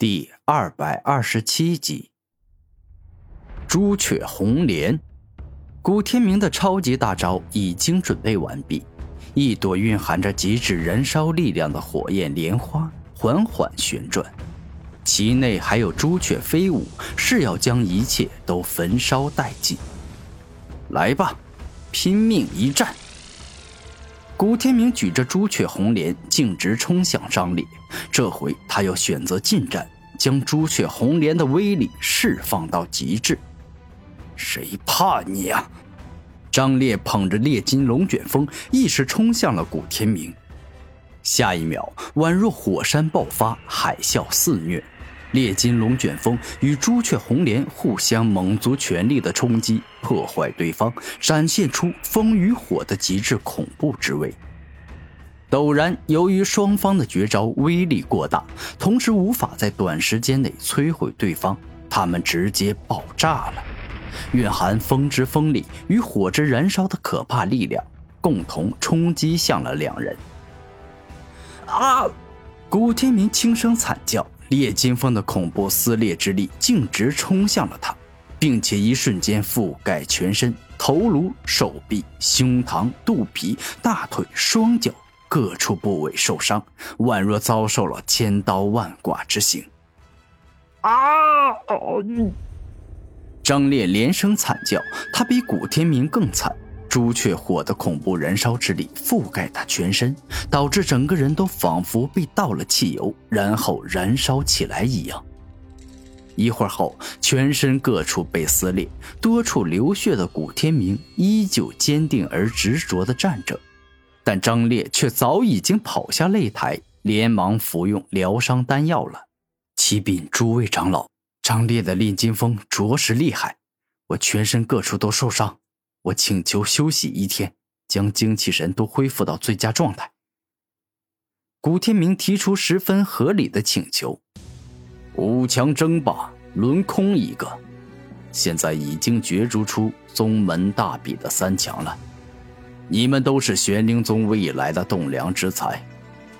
第二百二十七集，朱雀红莲，古天明的超级大招已经准备完毕，一朵蕴含着极致燃烧力量的火焰莲花缓缓旋转，其内还有朱雀飞舞，是要将一切都焚烧殆尽。来吧，拼命一战！古天明举着朱雀红莲，径直冲向张烈。这回他要选择近战，将朱雀红莲的威力释放到极致。谁怕你呀！张烈捧着烈金龙卷风，一时冲向了古天明。下一秒，宛若火山爆发，海啸肆虐。烈金龙卷风与朱雀红莲互相猛足全力的冲击，破坏对方，展现出风与火的极致恐怖之威。陡然，由于双方的绝招威力过大，同时无法在短时间内摧毁对方，他们直接爆炸了。蕴含风之锋利与火之燃烧的可怕力量，共同冲击向了两人。啊！古天明轻声惨叫。烈金风的恐怖撕裂之力径直冲向了他，并且一瞬间覆盖全身，头颅、手臂、胸膛、肚皮、大腿、双脚各处部位受伤，宛若遭受了千刀万剐之刑。啊！张烈连声惨叫，他比古天明更惨。朱雀火的恐怖燃烧之力覆盖他全身，导致整个人都仿佛被倒了汽油，然后燃烧起来一样。一会儿后，全身各处被撕裂，多处流血的古天明依旧坚定而执着地站着，但张烈却早已经跑下擂台，连忙服用疗伤丹药了。启禀诸位长老，张烈的炼金风着实厉害，我全身各处都受伤。我请求休息一天，将精气神都恢复到最佳状态。古天明提出十分合理的请求。五强争霸轮空一个，现在已经角逐出宗门大比的三强了。你们都是玄灵宗未来的栋梁之才，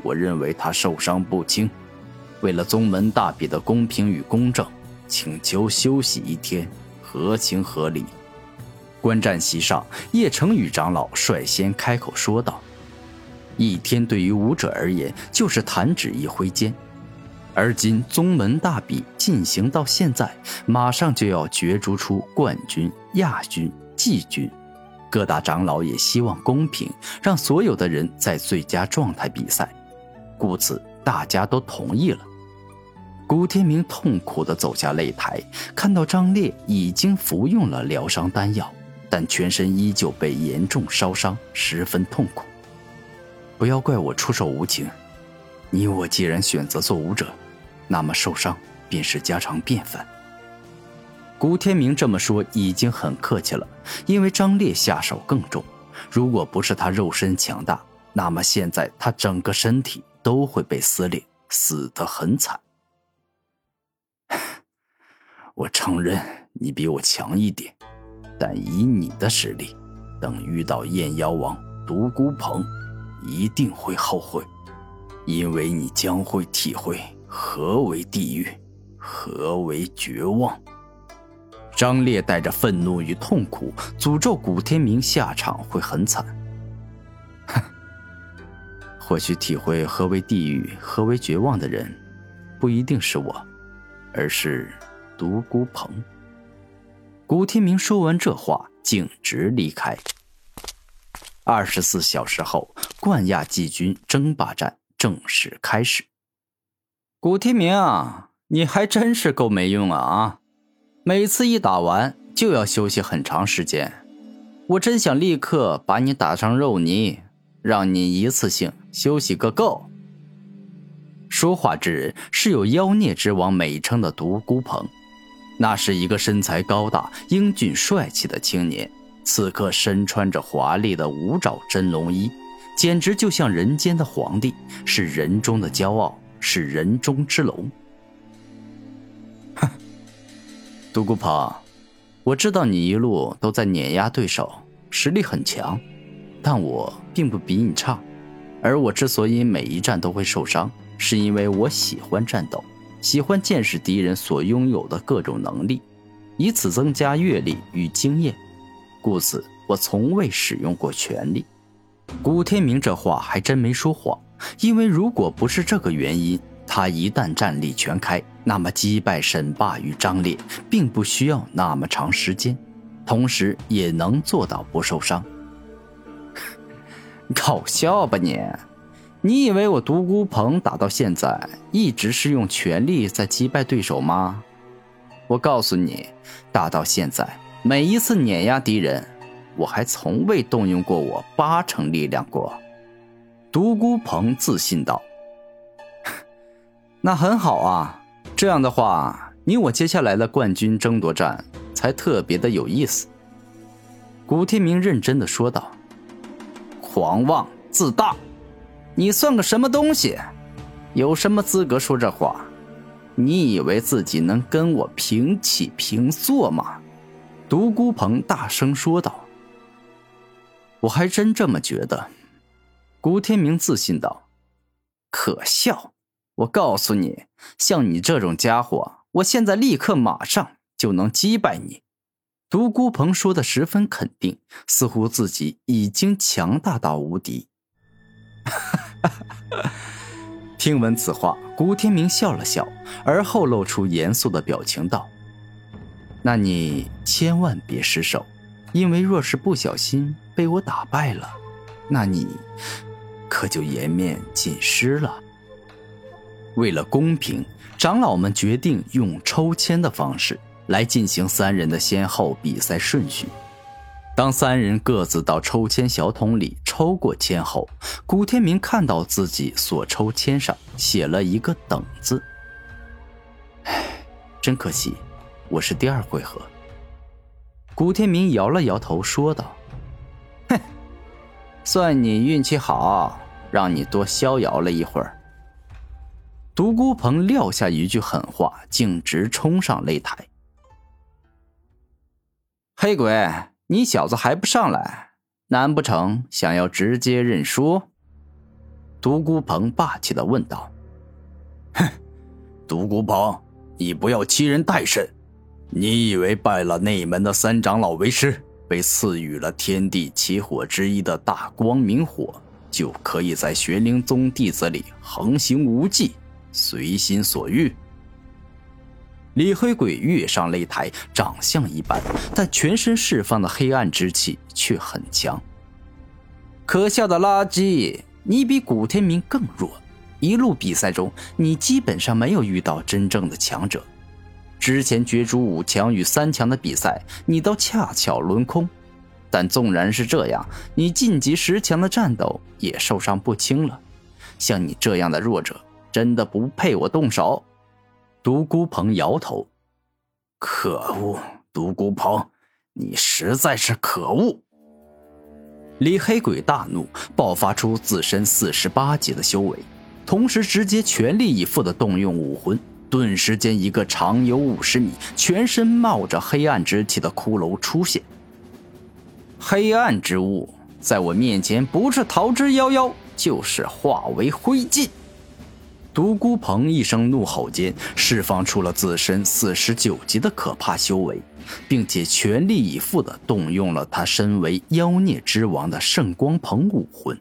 我认为他受伤不轻。为了宗门大比的公平与公正，请求休息一天，合情合理。观战席上，叶成宇长老率先开口说道：“一天对于武者而言，就是弹指一挥间。而今宗门大比进行到现在，马上就要角逐出冠军、亚军、季军。各大长老也希望公平，让所有的人在最佳状态比赛，故此大家都同意了。”古天明痛苦地走下擂台，看到张烈已经服用了疗伤丹药。但全身依旧被严重烧伤，十分痛苦。不要怪我出手无情，你我既然选择做武者，那么受伤便是家常便饭。古天明这么说已经很客气了，因为张烈下手更重。如果不是他肉身强大，那么现在他整个身体都会被撕裂，死得很惨。我承认你比我强一点。但以你的实力，等遇到燕妖王独孤鹏，一定会后悔，因为你将会体会何为地狱，何为绝望。张烈带着愤怒与痛苦，诅咒古天明下场会很惨。哼，或许体会何为地狱、何为绝望的人，不一定是我，而是独孤鹏。古天明说完这话，径直离开。二十四小时后，冠亚季军争霸战正式开始。古天明啊，你还真是够没用啊！啊，每次一打完就要休息很长时间，我真想立刻把你打上肉泥，让你一次性休息个够。说话之人是有妖孽之王美称的独孤鹏。那是一个身材高大、英俊帅气的青年，此刻身穿着华丽的五爪真龙衣，简直就像人间的皇帝，是人中的骄傲，是人中之龙。哼，独孤鹏，我知道你一路都在碾压对手，实力很强，但我并不比你差。而我之所以每一战都会受伤，是因为我喜欢战斗，喜欢见识敌人所拥有的各种能力，以此增加阅历与经验。故此，我从未使用过权力。古天明这话还真没说谎，因为如果不是这个原因，他一旦战力全开，那么击败沈霸与张烈并不需要那么长时间，同时也能做到不受伤。搞笑吧你？你以为我独孤鹏打到现在一直是用全力在击败对手吗？我告诉你，打到现在每一次碾压敌人，我还从未动用过我八成力量过。独孤鹏自信道：“那很好啊，这样的话，你我接下来的冠军争夺战才特别的有意思。”古天明认真的说道：“狂妄自大。”你算个什么东西？有什么资格说这话？你以为自己能跟我平起平坐吗？独孤鹏大声说道。我还真这么觉得。古天明自信道。可笑！我告诉你，像你这种家伙，我现在立刻马上就能击败你。独孤鹏说的十分肯定，似乎自己已经强大到无敌。听闻此话，古天明笑了笑，而后露出严肃的表情道：“那你千万别失手，因为若是不小心被我打败了，那你可就颜面尽失了。”为了公平，长老们决定用抽签的方式来进行三人的先后比赛顺序。当三人各自到抽签小桶里抽过签后，古天明看到自己所抽签上写了一个“等”字。唉，真可惜，我是第二回合。古天明摇了摇头，说道：“哼，算你运气好，让你多逍遥了一会儿。”独孤鹏撂下一句狠话，径直冲上擂台。黑鬼。你小子还不上来？难不成想要直接认输？独孤鹏霸气的问道。哼，独孤鹏，你不要欺人太甚！你以为拜了内门的三长老为师，被赐予了天地七火之一的大光明火，就可以在玄灵宗弟子里横行无忌，随心所欲？李黑鬼跃上擂台，长相一般，但全身释放的黑暗之气却很强。可笑的垃圾！你比古天明更弱，一路比赛中，你基本上没有遇到真正的强者。之前角逐五强与三强的比赛，你都恰巧轮空。但纵然是这样，你晋级十强的战斗也受伤不轻了。像你这样的弱者，真的不配我动手。独孤鹏摇头：“可恶，独孤鹏，你实在是可恶！”李黑鬼大怒，爆发出自身四十八级的修为，同时直接全力以赴的动用武魂，顿时间一个长有五十米、全身冒着黑暗之气的骷髅出现。黑暗之物在我面前，不是逃之夭夭，就是化为灰烬。独孤鹏一声怒吼间，释放出了自身四十九级的可怕修为，并且全力以赴地动用了他身为妖孽之王的圣光鹏武魂。